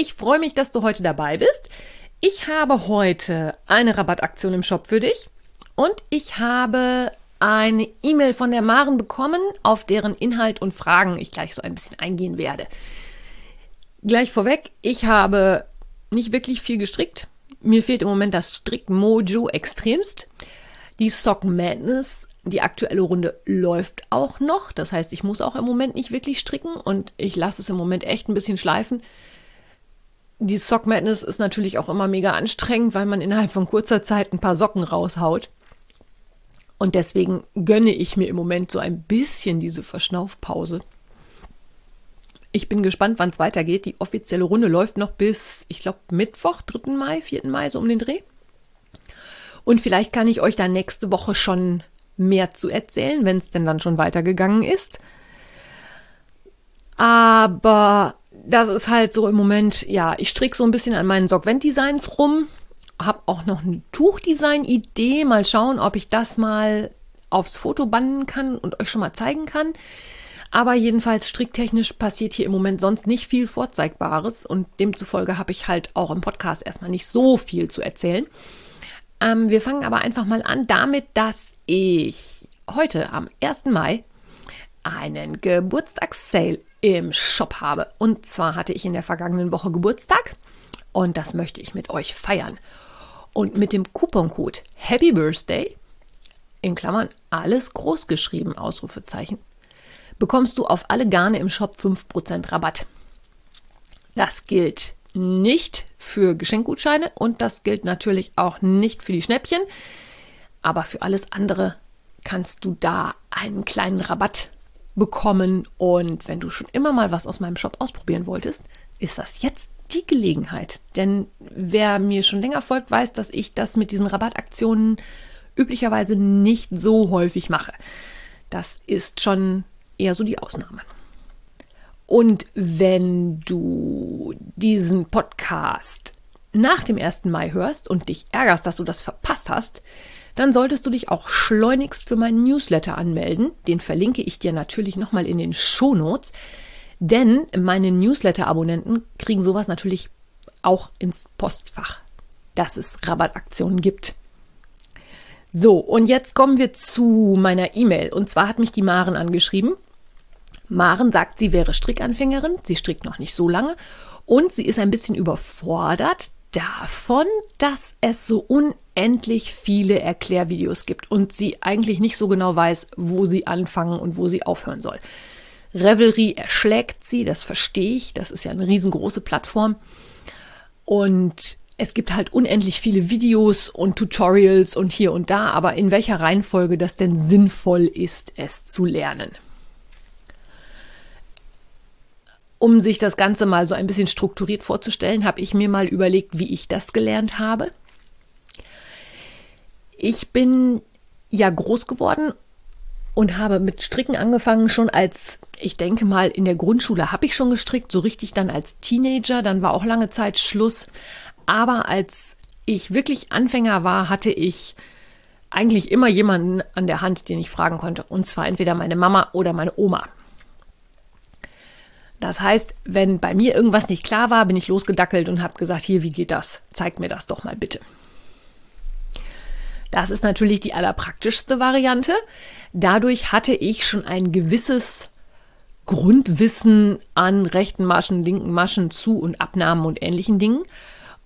Ich freue mich, dass du heute dabei bist. Ich habe heute eine Rabattaktion im Shop für dich und ich habe eine E-Mail von der Maren bekommen, auf deren Inhalt und Fragen ich gleich so ein bisschen eingehen werde. Gleich vorweg, ich habe nicht wirklich viel gestrickt. Mir fehlt im Moment das Strick-Mojo extremst. Die Sock Madness die aktuelle Runde läuft auch noch. Das heißt, ich muss auch im Moment nicht wirklich stricken und ich lasse es im Moment echt ein bisschen schleifen. Die Sock Madness ist natürlich auch immer mega anstrengend, weil man innerhalb von kurzer Zeit ein paar Socken raushaut. Und deswegen gönne ich mir im Moment so ein bisschen diese Verschnaufpause. Ich bin gespannt, wann es weitergeht. Die offizielle Runde läuft noch bis, ich glaube, Mittwoch, 3. Mai, 4. Mai, so um den Dreh. Und vielleicht kann ich euch da nächste Woche schon mehr zu erzählen, wenn es denn dann schon weitergegangen ist. Aber das ist halt so im Moment, ja, ich stricke so ein bisschen an meinen Sockvent-Designs rum, habe auch noch eine Tuchdesign-Idee, mal schauen, ob ich das mal aufs Foto bannen kann und euch schon mal zeigen kann. Aber jedenfalls stricktechnisch passiert hier im Moment sonst nicht viel Vorzeigbares und demzufolge habe ich halt auch im Podcast erstmal nicht so viel zu erzählen. Ähm, wir fangen aber einfach mal an damit, dass ich heute am 1. Mai einen Geburtstagssale im Shop habe. Und zwar hatte ich in der vergangenen Woche Geburtstag und das möchte ich mit euch feiern. Und mit dem Couponcode Happy Birthday, in Klammern alles groß geschrieben, Ausrufezeichen, bekommst du auf alle Garne im Shop 5% Rabatt. Das gilt nicht für Geschenkgutscheine und das gilt natürlich auch nicht für die Schnäppchen. Aber für alles andere kannst du da einen kleinen Rabatt bekommen. Und wenn du schon immer mal was aus meinem Shop ausprobieren wolltest, ist das jetzt die Gelegenheit. Denn wer mir schon länger folgt, weiß, dass ich das mit diesen Rabattaktionen üblicherweise nicht so häufig mache. Das ist schon eher so die Ausnahme. Und wenn du diesen Podcast nach dem 1. Mai hörst und dich ärgerst, dass du das verpasst hast, dann solltest du dich auch schleunigst für meinen Newsletter anmelden. Den verlinke ich dir natürlich nochmal in den Shownotes. Denn meine Newsletter-Abonnenten kriegen sowas natürlich auch ins Postfach, dass es Rabattaktionen gibt. So, und jetzt kommen wir zu meiner E-Mail. Und zwar hat mich die Maren angeschrieben Maren sagt, sie wäre Strickanfängerin, sie strickt noch nicht so lange und sie ist ein bisschen überfordert davon, dass es so unendlich viele Erklärvideos gibt und sie eigentlich nicht so genau weiß, wo sie anfangen und wo sie aufhören soll. Revelry erschlägt sie, das verstehe ich, das ist ja eine riesengroße Plattform und es gibt halt unendlich viele Videos und Tutorials und hier und da, aber in welcher Reihenfolge das denn sinnvoll ist, es zu lernen. Um sich das Ganze mal so ein bisschen strukturiert vorzustellen, habe ich mir mal überlegt, wie ich das gelernt habe. Ich bin ja groß geworden und habe mit Stricken angefangen schon als, ich denke mal, in der Grundschule habe ich schon gestrickt, so richtig dann als Teenager, dann war auch lange Zeit Schluss. Aber als ich wirklich Anfänger war, hatte ich eigentlich immer jemanden an der Hand, den ich fragen konnte. Und zwar entweder meine Mama oder meine Oma. Das heißt, wenn bei mir irgendwas nicht klar war, bin ich losgedackelt und habe gesagt, hier, wie geht das? Zeig mir das doch mal bitte. Das ist natürlich die allerpraktischste Variante. Dadurch hatte ich schon ein gewisses Grundwissen an rechten Maschen, linken Maschen, Zu- und Abnahmen und ähnlichen Dingen.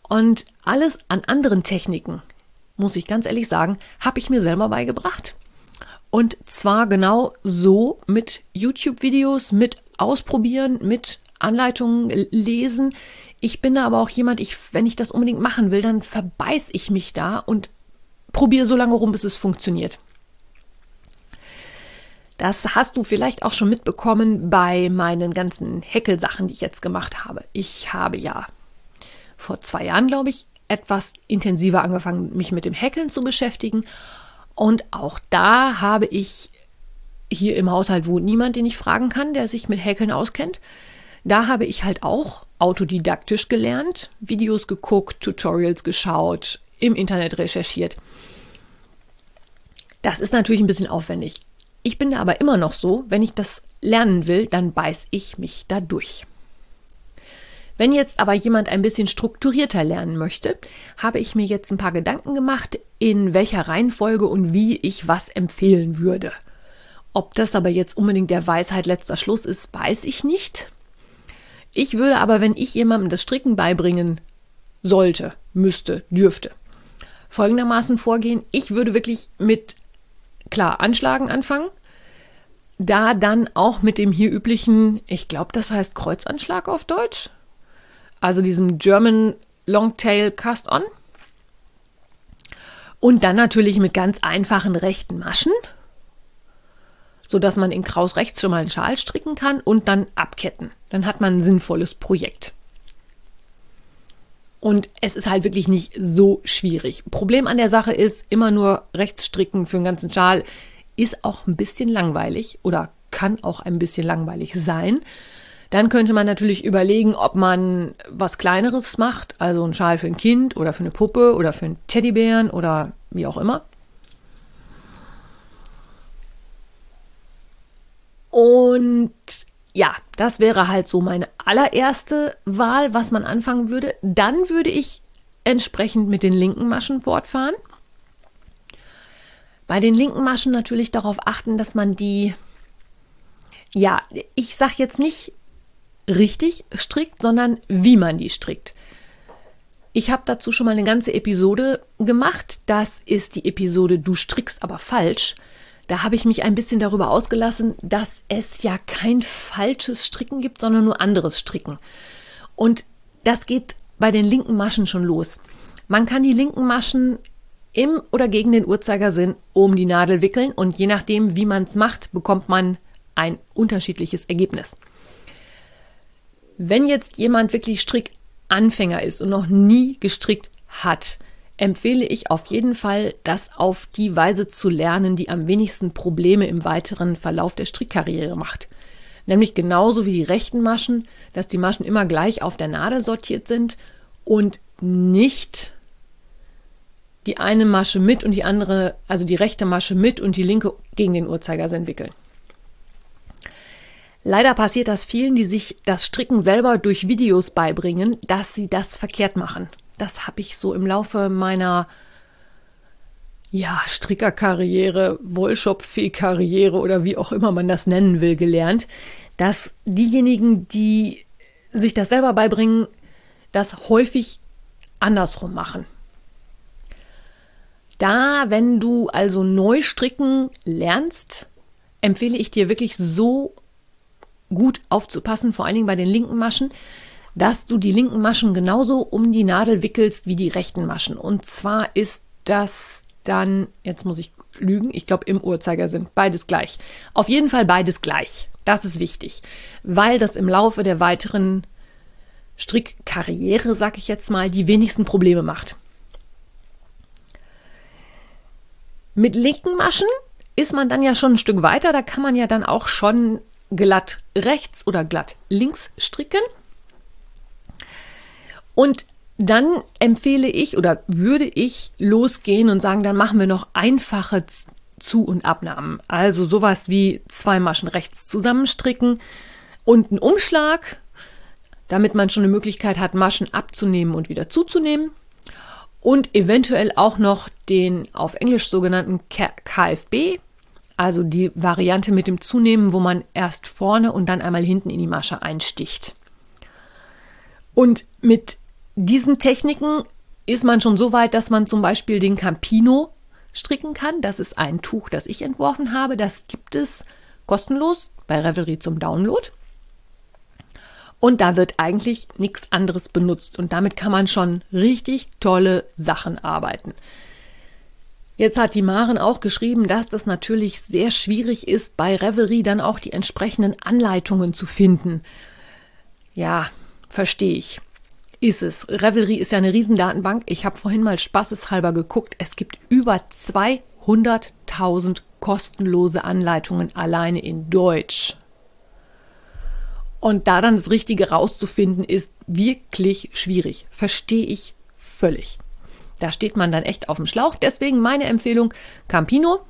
Und alles an anderen Techniken, muss ich ganz ehrlich sagen, habe ich mir selber beigebracht. Und zwar genau so mit YouTube-Videos, mit Ausprobieren, mit Anleitungen lesen. Ich bin da aber auch jemand, ich, wenn ich das unbedingt machen will, dann verbeiß ich mich da und probiere so lange rum, bis es funktioniert. Das hast du vielleicht auch schon mitbekommen bei meinen ganzen Häckelsachen, die ich jetzt gemacht habe. Ich habe ja vor zwei Jahren, glaube ich, etwas intensiver angefangen, mich mit dem Häkeln zu beschäftigen. Und auch da habe ich hier im Haushalt wohnt niemand, den ich fragen kann, der sich mit Häkeln auskennt. Da habe ich halt auch autodidaktisch gelernt, Videos geguckt, Tutorials geschaut, im Internet recherchiert. Das ist natürlich ein bisschen aufwendig. Ich bin da aber immer noch so, wenn ich das lernen will, dann beiß ich mich da durch. Wenn jetzt aber jemand ein bisschen strukturierter lernen möchte, habe ich mir jetzt ein paar Gedanken gemacht, in welcher Reihenfolge und wie ich was empfehlen würde. Ob das aber jetzt unbedingt der Weisheit letzter Schluss ist, weiß ich nicht. Ich würde aber, wenn ich jemandem das Stricken beibringen sollte, müsste, dürfte, folgendermaßen vorgehen. Ich würde wirklich mit klar Anschlagen anfangen. Da dann auch mit dem hier üblichen, ich glaube, das heißt Kreuzanschlag auf Deutsch. Also diesem German Longtail Cast On. Und dann natürlich mit ganz einfachen rechten Maschen so dass man in Kraus rechts schon mal einen Schal stricken kann und dann abketten. Dann hat man ein sinnvolles Projekt. Und es ist halt wirklich nicht so schwierig. Problem an der Sache ist, immer nur rechts stricken für einen ganzen Schal ist auch ein bisschen langweilig oder kann auch ein bisschen langweilig sein. Dann könnte man natürlich überlegen, ob man was Kleineres macht, also einen Schal für ein Kind oder für eine Puppe oder für einen Teddybären oder wie auch immer. Und ja, das wäre halt so meine allererste Wahl, was man anfangen würde. Dann würde ich entsprechend mit den linken Maschen fortfahren. Bei den linken Maschen natürlich darauf achten, dass man die, ja, ich sag jetzt nicht richtig strickt, sondern wie man die strickt. Ich habe dazu schon mal eine ganze Episode gemacht. Das ist die Episode Du strickst aber falsch. Da habe ich mich ein bisschen darüber ausgelassen, dass es ja kein falsches Stricken gibt, sondern nur anderes Stricken. Und das geht bei den linken Maschen schon los. Man kann die linken Maschen im oder gegen den Uhrzeigersinn um die Nadel wickeln und je nachdem, wie man es macht, bekommt man ein unterschiedliches Ergebnis. Wenn jetzt jemand wirklich Strickanfänger ist und noch nie gestrickt hat, empfehle ich auf jeden Fall, das auf die Weise zu lernen, die am wenigsten Probleme im weiteren Verlauf der Strickkarriere macht. Nämlich genauso wie die rechten Maschen, dass die Maschen immer gleich auf der Nadel sortiert sind und nicht die eine Masche mit und die andere, also die rechte Masche mit und die linke gegen den Uhrzeigersinn wickeln. Leider passiert das vielen, die sich das Stricken selber durch Videos beibringen, dass sie das verkehrt machen das habe ich so im Laufe meiner ja, Strickerkarriere, Wollshop-Fee-Karriere oder wie auch immer man das nennen will, gelernt, dass diejenigen, die sich das selber beibringen, das häufig andersrum machen. Da, wenn du also neu stricken lernst, empfehle ich dir wirklich so gut aufzupassen, vor allen Dingen bei den linken Maschen, dass du die linken Maschen genauso um die Nadel wickelst wie die rechten Maschen. Und zwar ist das dann, jetzt muss ich lügen, ich glaube im Uhrzeigersinn, beides gleich. Auf jeden Fall beides gleich. Das ist wichtig, weil das im Laufe der weiteren Strickkarriere, sag ich jetzt mal, die wenigsten Probleme macht. Mit linken Maschen ist man dann ja schon ein Stück weiter, da kann man ja dann auch schon glatt rechts oder glatt links stricken. Und dann empfehle ich oder würde ich losgehen und sagen, dann machen wir noch einfache Zu- und Abnahmen. Also sowas wie zwei Maschen rechts zusammenstricken und einen Umschlag, damit man schon eine Möglichkeit hat, Maschen abzunehmen und wieder zuzunehmen. Und eventuell auch noch den auf Englisch sogenannten KFB, also die Variante mit dem Zunehmen, wo man erst vorne und dann einmal hinten in die Masche einsticht. Und mit diesen Techniken ist man schon so weit, dass man zum Beispiel den Campino stricken kann. Das ist ein Tuch, das ich entworfen habe. Das gibt es kostenlos bei Revelry zum Download. Und da wird eigentlich nichts anderes benutzt. Und damit kann man schon richtig tolle Sachen arbeiten. Jetzt hat die Maren auch geschrieben, dass das natürlich sehr schwierig ist, bei Revelry dann auch die entsprechenden Anleitungen zu finden. Ja, verstehe ich ist es. Revelry ist ja eine Riesendatenbank. Ich habe vorhin mal spaßeshalber geguckt. Es gibt über 200.000 kostenlose Anleitungen alleine in Deutsch. Und da dann das Richtige rauszufinden, ist wirklich schwierig. Verstehe ich völlig. Da steht man dann echt auf dem Schlauch. Deswegen meine Empfehlung, Campino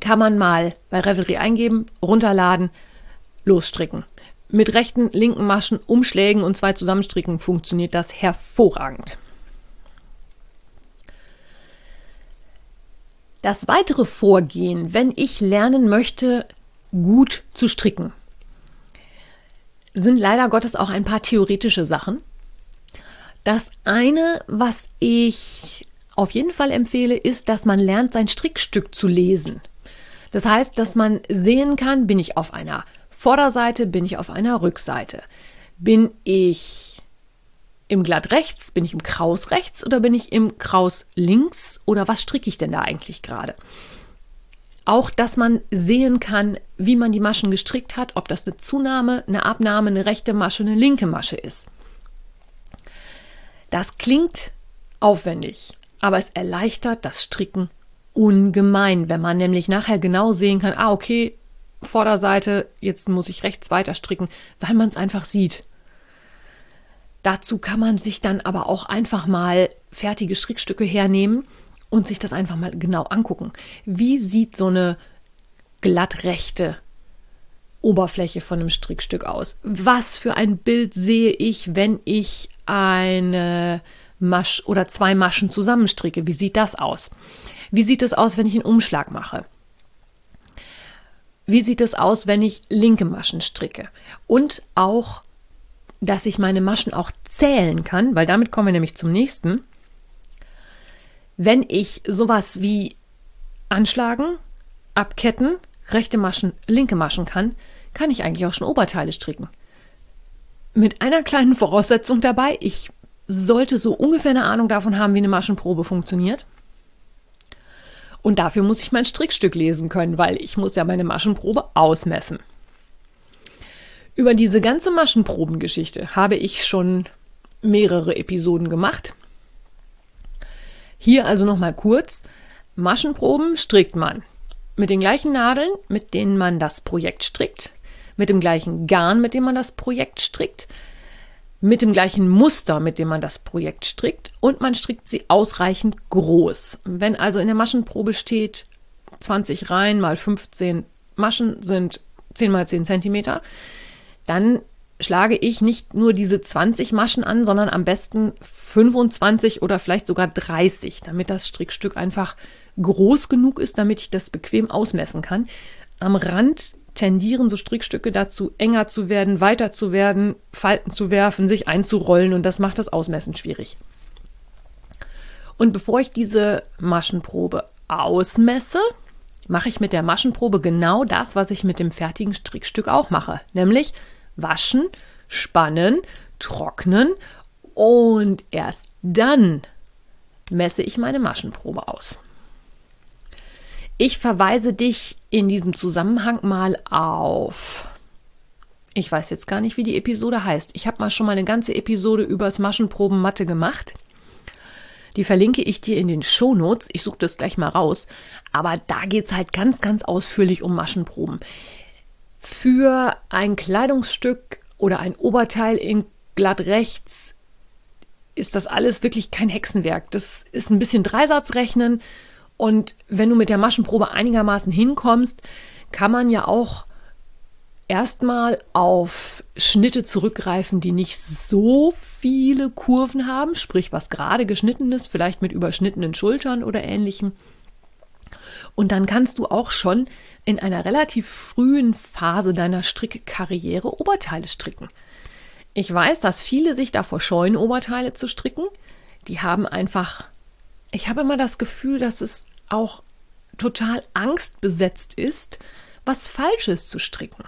kann man mal bei Revelry eingeben, runterladen, losstricken. Mit rechten, linken Maschen, Umschlägen und zwei Zusammenstricken funktioniert das hervorragend. Das weitere Vorgehen, wenn ich lernen möchte, gut zu stricken, sind leider Gottes auch ein paar theoretische Sachen. Das eine, was ich auf jeden Fall empfehle, ist, dass man lernt, sein Strickstück zu lesen. Das heißt, dass man sehen kann, bin ich auf einer Vorderseite, bin ich auf einer Rückseite. Bin ich im Glatt rechts, bin ich im Kraus rechts oder bin ich im Kraus links oder was stricke ich denn da eigentlich gerade? Auch, dass man sehen kann, wie man die Maschen gestrickt hat, ob das eine Zunahme, eine Abnahme, eine rechte Masche, eine linke Masche ist. Das klingt aufwendig, aber es erleichtert das Stricken ungemein, wenn man nämlich nachher genau sehen kann, ah, okay, Vorderseite, jetzt muss ich rechts weiter stricken, weil man es einfach sieht. Dazu kann man sich dann aber auch einfach mal fertige Strickstücke hernehmen und sich das einfach mal genau angucken. Wie sieht so eine glattrechte Oberfläche von einem Strickstück aus? Was für ein Bild sehe ich, wenn ich eine Masch oder zwei Maschen zusammenstricke? Wie sieht das aus? Wie sieht es aus, wenn ich einen Umschlag mache? Wie sieht es aus, wenn ich linke Maschen stricke? Und auch, dass ich meine Maschen auch zählen kann, weil damit kommen wir nämlich zum nächsten. Wenn ich sowas wie anschlagen, abketten, rechte Maschen, linke Maschen kann, kann ich eigentlich auch schon Oberteile stricken. Mit einer kleinen Voraussetzung dabei, ich sollte so ungefähr eine Ahnung davon haben, wie eine Maschenprobe funktioniert. Und dafür muss ich mein Strickstück lesen können, weil ich muss ja meine Maschenprobe ausmessen. Über diese ganze Maschenprobengeschichte habe ich schon mehrere Episoden gemacht. Hier also nochmal kurz. Maschenproben strickt man mit den gleichen Nadeln, mit denen man das Projekt strickt, mit dem gleichen Garn, mit dem man das Projekt strickt, mit dem gleichen Muster, mit dem man das Projekt strickt und man strickt sie ausreichend groß. Wenn also in der Maschenprobe steht 20 Reihen mal 15 Maschen sind 10 mal 10 Zentimeter, dann schlage ich nicht nur diese 20 Maschen an, sondern am besten 25 oder vielleicht sogar 30, damit das Strickstück einfach groß genug ist, damit ich das bequem ausmessen kann. Am Rand tendieren so Strickstücke dazu, enger zu werden, weiter zu werden, Falten zu werfen, sich einzurollen und das macht das Ausmessen schwierig. Und bevor ich diese Maschenprobe ausmesse, mache ich mit der Maschenprobe genau das, was ich mit dem fertigen Strickstück auch mache, nämlich waschen, spannen, trocknen und erst dann messe ich meine Maschenprobe aus. Ich verweise dich in diesem Zusammenhang mal auf. Ich weiß jetzt gar nicht, wie die Episode heißt. Ich habe mal schon mal eine ganze Episode übers Maschenproben Matte gemacht. Die verlinke ich dir in den Shownotes. Ich suche das gleich mal raus. Aber da geht es halt ganz, ganz ausführlich um Maschenproben. Für ein Kleidungsstück oder ein Oberteil in glatt rechts ist das alles wirklich kein Hexenwerk. Das ist ein bisschen Dreisatzrechnen und wenn du mit der Maschenprobe einigermaßen hinkommst, kann man ja auch erstmal auf Schnitte zurückgreifen, die nicht so viele Kurven haben, sprich was gerade geschnitten ist, vielleicht mit überschnittenen Schultern oder ähnlichem. Und dann kannst du auch schon in einer relativ frühen Phase deiner Strickkarriere Oberteile stricken. Ich weiß, dass viele sich davor scheuen, Oberteile zu stricken. Die haben einfach, ich habe immer das Gefühl, dass es auch total angstbesetzt ist, was Falsches zu stricken.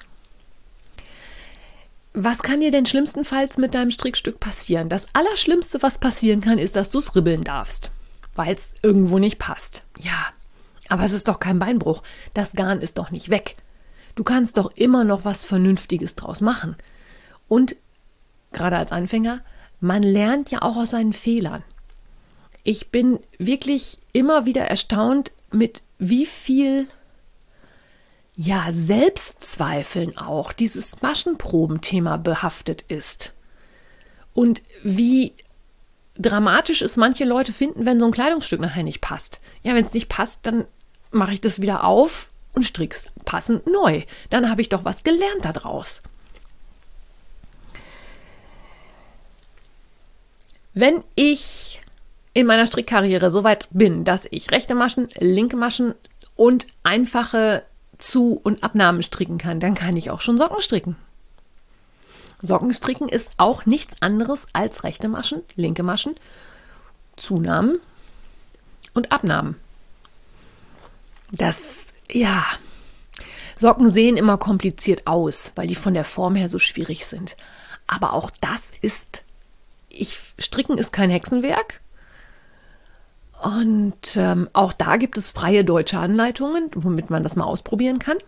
Was kann dir denn schlimmstenfalls mit deinem Strickstück passieren? Das Allerschlimmste, was passieren kann, ist, dass du es ribbeln darfst, weil es irgendwo nicht passt. Ja, aber es ist doch kein Beinbruch. Das Garn ist doch nicht weg. Du kannst doch immer noch was Vernünftiges draus machen. Und gerade als Anfänger, man lernt ja auch aus seinen Fehlern. Ich bin wirklich immer wieder erstaunt, mit wie viel ja, Selbstzweifeln auch dieses Maschenprobenthema behaftet ist. Und wie dramatisch es manche Leute finden, wenn so ein Kleidungsstück nachher nicht passt. Ja, wenn es nicht passt, dann mache ich das wieder auf und strick's passend neu. Dann habe ich doch was gelernt daraus. Wenn ich in meiner Strickkarriere so weit bin, dass ich rechte Maschen, linke Maschen und einfache Zu- und Abnahmen stricken kann, dann kann ich auch schon Socken stricken. Sockenstricken ist auch nichts anderes als rechte Maschen, linke Maschen, Zunahmen und Abnahmen. Das, ja, Socken sehen immer kompliziert aus, weil die von der Form her so schwierig sind. Aber auch das ist, ich, Stricken ist kein Hexenwerk. Und ähm, auch da gibt es freie deutsche Anleitungen, womit man das mal ausprobieren kann.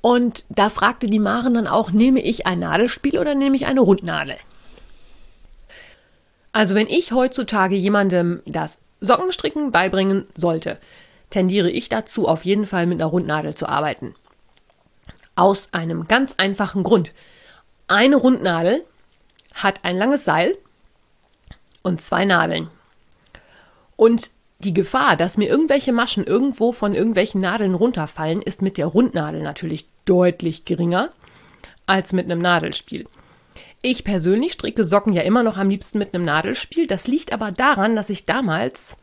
Und da fragte die Maren dann auch, nehme ich ein Nadelspiel oder nehme ich eine Rundnadel? Also wenn ich heutzutage jemandem das Sockenstricken beibringen sollte, tendiere ich dazu, auf jeden Fall mit einer Rundnadel zu arbeiten. Aus einem ganz einfachen Grund. Eine Rundnadel hat ein langes Seil und zwei Nadeln. Und die Gefahr, dass mir irgendwelche Maschen irgendwo von irgendwelchen Nadeln runterfallen, ist mit der Rundnadel natürlich deutlich geringer als mit einem Nadelspiel. Ich persönlich stricke Socken ja immer noch am liebsten mit einem Nadelspiel. Das liegt aber daran, dass ich damals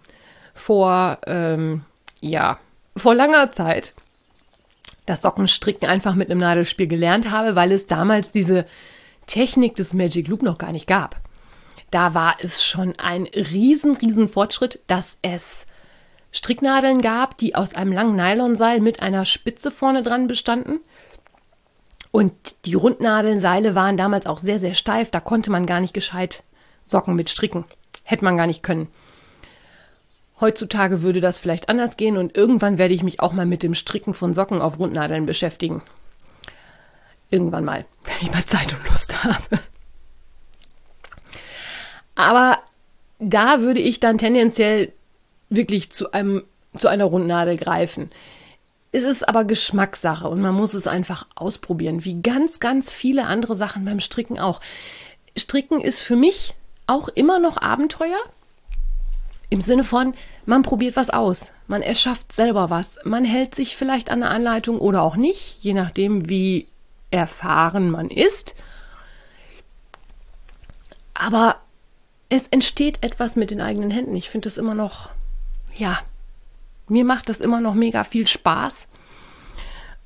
vor, ähm, ja, vor langer Zeit das Sockenstricken einfach mit einem Nadelspiel gelernt habe, weil es damals diese Technik des Magic Loop noch gar nicht gab da war es schon ein riesen, riesen Fortschritt, dass es Stricknadeln gab, die aus einem langen Nylonseil mit einer Spitze vorne dran bestanden. Und die Rundnadelnseile waren damals auch sehr, sehr steif. Da konnte man gar nicht gescheit Socken mit stricken. Hätte man gar nicht können. Heutzutage würde das vielleicht anders gehen und irgendwann werde ich mich auch mal mit dem Stricken von Socken auf Rundnadeln beschäftigen. Irgendwann mal, wenn ich mal Zeit und Lust habe. Aber da würde ich dann tendenziell wirklich zu einem, zu einer Rundnadel greifen. Es ist aber Geschmackssache und man muss es einfach ausprobieren, wie ganz, ganz viele andere Sachen beim Stricken auch. Stricken ist für mich auch immer noch Abenteuer. Im Sinne von, man probiert was aus, man erschafft selber was, man hält sich vielleicht an eine Anleitung oder auch nicht, je nachdem, wie erfahren man ist. Aber es entsteht etwas mit den eigenen Händen. Ich finde das immer noch, ja, mir macht das immer noch mega viel Spaß.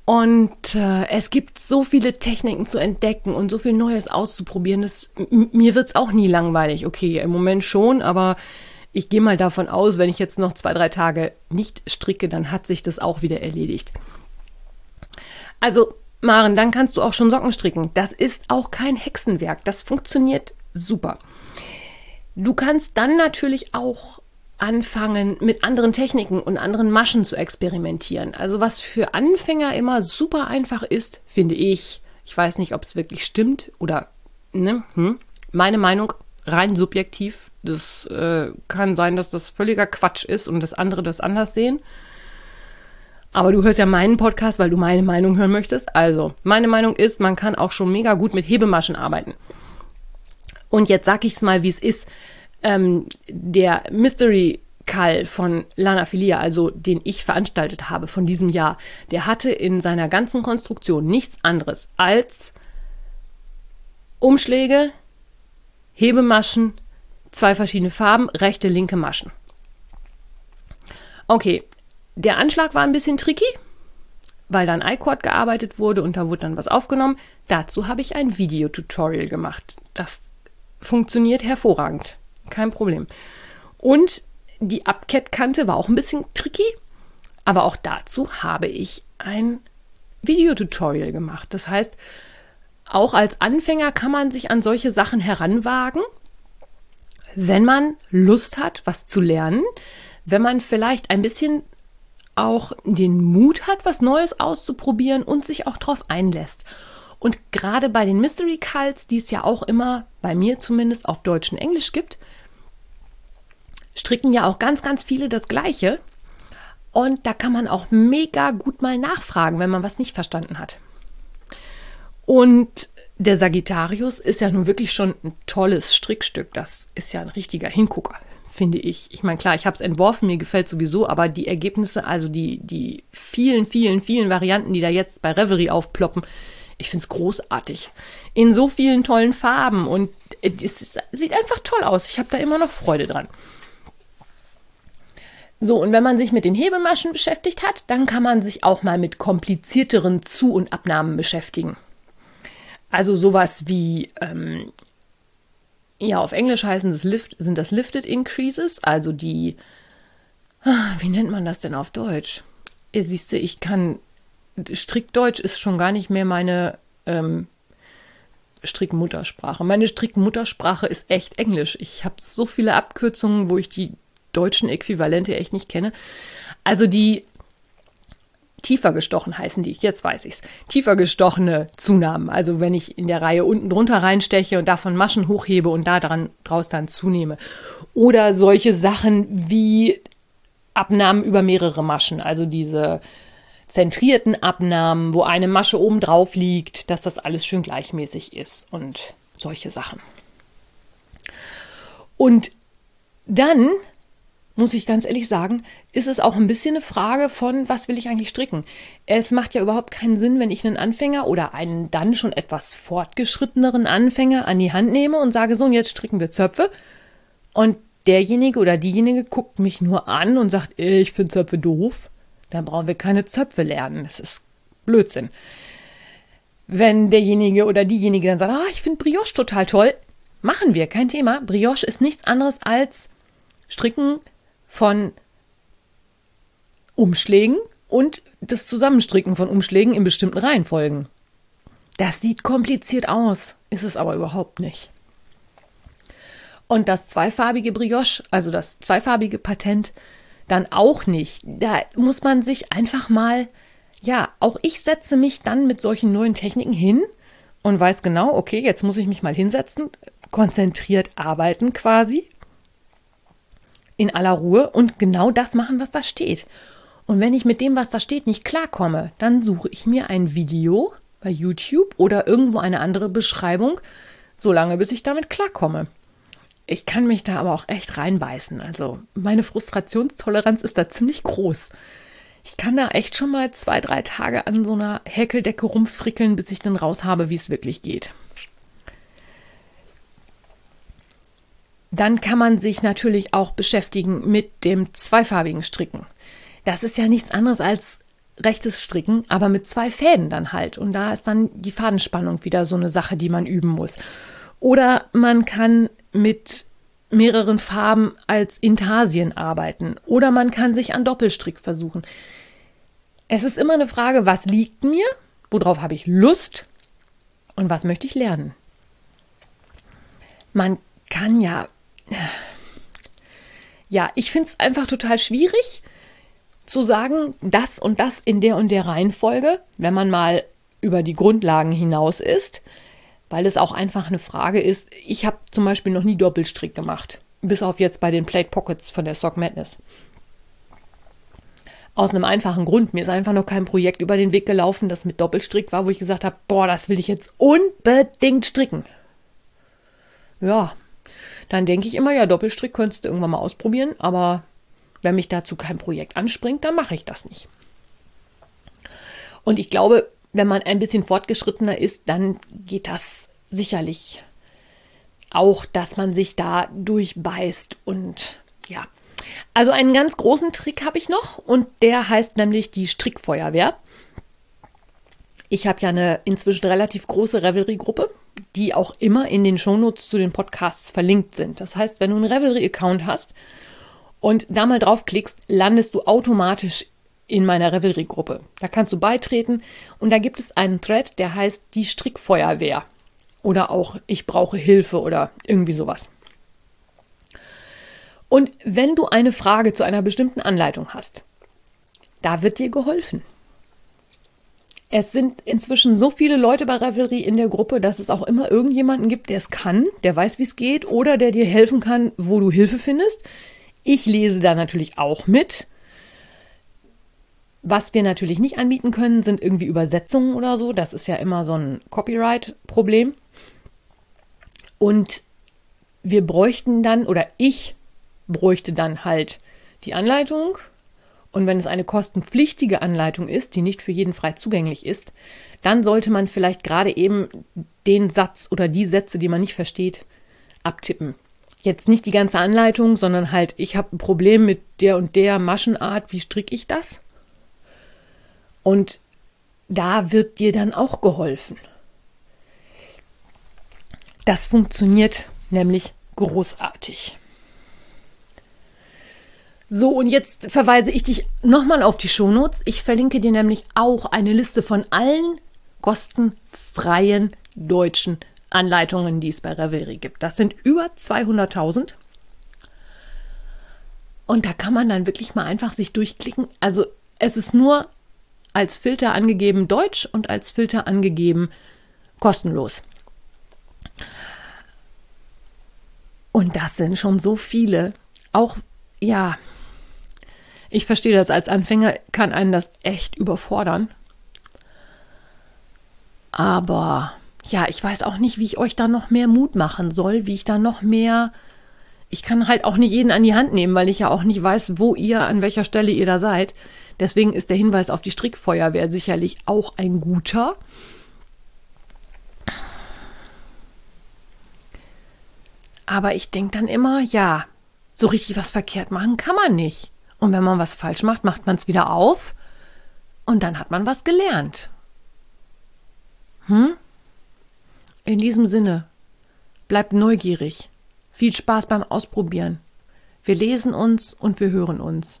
Und äh, es gibt so viele Techniken zu entdecken und so viel Neues auszuprobieren. Das, mir wird es auch nie langweilig. Okay, im Moment schon, aber ich gehe mal davon aus, wenn ich jetzt noch zwei, drei Tage nicht stricke, dann hat sich das auch wieder erledigt. Also, Maren, dann kannst du auch schon Socken stricken. Das ist auch kein Hexenwerk. Das funktioniert super. Du kannst dann natürlich auch anfangen, mit anderen Techniken und anderen Maschen zu experimentieren. Also was für Anfänger immer super einfach ist, finde ich. Ich weiß nicht, ob es wirklich stimmt oder ne, hm, meine Meinung rein subjektiv. Das äh, kann sein, dass das völliger Quatsch ist und das andere das anders sehen. Aber du hörst ja meinen Podcast, weil du meine Meinung hören möchtest. Also, meine Meinung ist, man kann auch schon mega gut mit Hebemaschen arbeiten. Und jetzt sag ich es mal, wie es ist. Ähm, der Mystery Call von Lana Filia, also den ich veranstaltet habe von diesem Jahr, der hatte in seiner ganzen Konstruktion nichts anderes als Umschläge, Hebemaschen, zwei verschiedene Farben, rechte, linke Maschen. Okay, der Anschlag war ein bisschen tricky, weil dann iCord gearbeitet wurde und da wurde dann was aufgenommen. Dazu habe ich ein Videotutorial gemacht. Das funktioniert hervorragend. Kein Problem. Und die Abkettkante war auch ein bisschen tricky, aber auch dazu habe ich ein Videotutorial gemacht. Das heißt, auch als Anfänger kann man sich an solche Sachen heranwagen, wenn man Lust hat, was zu lernen, wenn man vielleicht ein bisschen auch den Mut hat, was Neues auszuprobieren und sich auch darauf einlässt. Und gerade bei den Mystery Cults, die es ja auch immer, bei mir zumindest, auf Deutsch und Englisch gibt, stricken ja auch ganz, ganz viele das Gleiche. Und da kann man auch mega gut mal nachfragen, wenn man was nicht verstanden hat. Und der Sagittarius ist ja nun wirklich schon ein tolles Strickstück. Das ist ja ein richtiger Hingucker, finde ich. Ich meine, klar, ich habe es entworfen, mir gefällt sowieso, aber die Ergebnisse, also die, die vielen, vielen, vielen Varianten, die da jetzt bei Reverie aufploppen, ich finde es großartig. In so vielen tollen Farben und es sieht einfach toll aus. Ich habe da immer noch Freude dran. So, und wenn man sich mit den Hebemaschen beschäftigt hat, dann kann man sich auch mal mit komplizierteren Zu- und Abnahmen beschäftigen. Also sowas wie, ähm, ja, auf Englisch heißen das Lift, sind das Lifted Increases, also die, ah, wie nennt man das denn auf Deutsch? Ihr siehst du, ich kann, Strickdeutsch ist schon gar nicht mehr meine ähm, Strickmuttersprache. Meine Strickmuttersprache ist echt Englisch. Ich habe so viele Abkürzungen, wo ich die deutschen Äquivalente echt nicht kenne. Also die tiefer gestochen heißen die, jetzt weiß ich's. Tiefer gestochene Zunahmen. Also wenn ich in der Reihe unten drunter reinsteche und davon Maschen hochhebe und da dran draus dann zunehme. Oder solche Sachen wie Abnahmen über mehrere Maschen, also diese zentrierten Abnahmen, wo eine Masche oben drauf liegt, dass das alles schön gleichmäßig ist und solche Sachen. Und dann muss ich ganz ehrlich sagen, ist es auch ein bisschen eine Frage von, was will ich eigentlich stricken? Es macht ja überhaupt keinen Sinn, wenn ich einen Anfänger oder einen dann schon etwas fortgeschritteneren Anfänger an die Hand nehme und sage, so, und jetzt stricken wir Zöpfe. Und derjenige oder diejenige guckt mich nur an und sagt, ich finde Zöpfe doof. Dann brauchen wir keine Zöpfe lernen. Das ist Blödsinn. Wenn derjenige oder diejenige dann sagt, ah, ich finde Brioche total toll, machen wir, kein Thema. Brioche ist nichts anderes als Stricken von Umschlägen und das Zusammenstricken von Umschlägen in bestimmten Reihenfolgen. Das sieht kompliziert aus, ist es aber überhaupt nicht. Und das zweifarbige Brioche, also das zweifarbige Patent, dann auch nicht. Da muss man sich einfach mal, ja, auch ich setze mich dann mit solchen neuen Techniken hin und weiß genau, okay, jetzt muss ich mich mal hinsetzen, konzentriert arbeiten quasi in aller Ruhe und genau das machen, was da steht. Und wenn ich mit dem, was da steht, nicht klarkomme, dann suche ich mir ein Video bei YouTube oder irgendwo eine andere Beschreibung, solange bis ich damit klarkomme. Ich kann mich da aber auch echt reinbeißen. Also meine Frustrationstoleranz ist da ziemlich groß. Ich kann da echt schon mal zwei, drei Tage an so einer Häkeldecke rumfrickeln, bis ich dann raus habe, wie es wirklich geht. Dann kann man sich natürlich auch beschäftigen mit dem zweifarbigen Stricken. Das ist ja nichts anderes als rechtes Stricken, aber mit zwei Fäden dann halt. Und da ist dann die Fadenspannung wieder so eine Sache, die man üben muss. Oder man kann mit mehreren Farben als Intarsien arbeiten. Oder man kann sich an Doppelstrick versuchen. Es ist immer eine Frage, was liegt mir? Worauf habe ich Lust? Und was möchte ich lernen? Man kann ja ja, ich finde es einfach total schwierig zu sagen, das und das in der und der Reihenfolge, wenn man mal über die Grundlagen hinaus ist, weil es auch einfach eine Frage ist. Ich habe zum Beispiel noch nie Doppelstrick gemacht, bis auf jetzt bei den Plate Pockets von der Sock Madness. Aus einem einfachen Grund. Mir ist einfach noch kein Projekt über den Weg gelaufen, das mit Doppelstrick war, wo ich gesagt habe, boah, das will ich jetzt unbedingt stricken. Ja, dann denke ich immer, ja, Doppelstrick könntest du irgendwann mal ausprobieren, aber wenn mich dazu kein Projekt anspringt, dann mache ich das nicht. Und ich glaube, wenn man ein bisschen fortgeschrittener ist, dann geht das sicherlich auch, dass man sich da durchbeißt und ja. Also einen ganz großen Trick habe ich noch und der heißt nämlich die Strickfeuerwehr. Ich habe ja eine inzwischen relativ große Revelry-Gruppe die auch immer in den Shownotes zu den Podcasts verlinkt sind. Das heißt, wenn du einen Revelry-Account hast und da mal draufklickst, landest du automatisch in meiner Revelry-Gruppe. Da kannst du beitreten und da gibt es einen Thread, der heißt die Strickfeuerwehr oder auch ich brauche Hilfe oder irgendwie sowas. Und wenn du eine Frage zu einer bestimmten Anleitung hast, da wird dir geholfen. Es sind inzwischen so viele Leute bei Revelry in der Gruppe, dass es auch immer irgendjemanden gibt, der es kann, der weiß, wie es geht oder der dir helfen kann, wo du Hilfe findest. Ich lese da natürlich auch mit. Was wir natürlich nicht anbieten können, sind irgendwie Übersetzungen oder so. Das ist ja immer so ein Copyright-Problem. Und wir bräuchten dann, oder ich bräuchte dann halt die Anleitung. Und wenn es eine kostenpflichtige Anleitung ist, die nicht für jeden frei zugänglich ist, dann sollte man vielleicht gerade eben den Satz oder die Sätze, die man nicht versteht, abtippen. Jetzt nicht die ganze Anleitung, sondern halt, ich habe ein Problem mit der und der Maschenart, wie stricke ich das? Und da wird dir dann auch geholfen. Das funktioniert nämlich großartig. So, und jetzt verweise ich dich nochmal auf die Shownotes. Ich verlinke dir nämlich auch eine Liste von allen kostenfreien deutschen Anleitungen, die es bei Revelry gibt. Das sind über 200.000. Und da kann man dann wirklich mal einfach sich durchklicken. Also es ist nur als Filter angegeben Deutsch und als Filter angegeben kostenlos. Und das sind schon so viele. Auch, ja, ich verstehe das, als Anfänger kann einen das echt überfordern. Aber ja, ich weiß auch nicht, wie ich euch da noch mehr Mut machen soll, wie ich da noch mehr. Ich kann halt auch nicht jeden an die Hand nehmen, weil ich ja auch nicht weiß, wo ihr, an welcher Stelle ihr da seid. Deswegen ist der Hinweis auf die Strickfeuerwehr sicherlich auch ein guter. Aber ich denke dann immer, ja, so richtig was verkehrt machen kann man nicht. Und wenn man was falsch macht, macht man es wieder auf und dann hat man was gelernt. Hm? In diesem Sinne, bleibt neugierig. Viel Spaß beim Ausprobieren. Wir lesen uns und wir hören uns.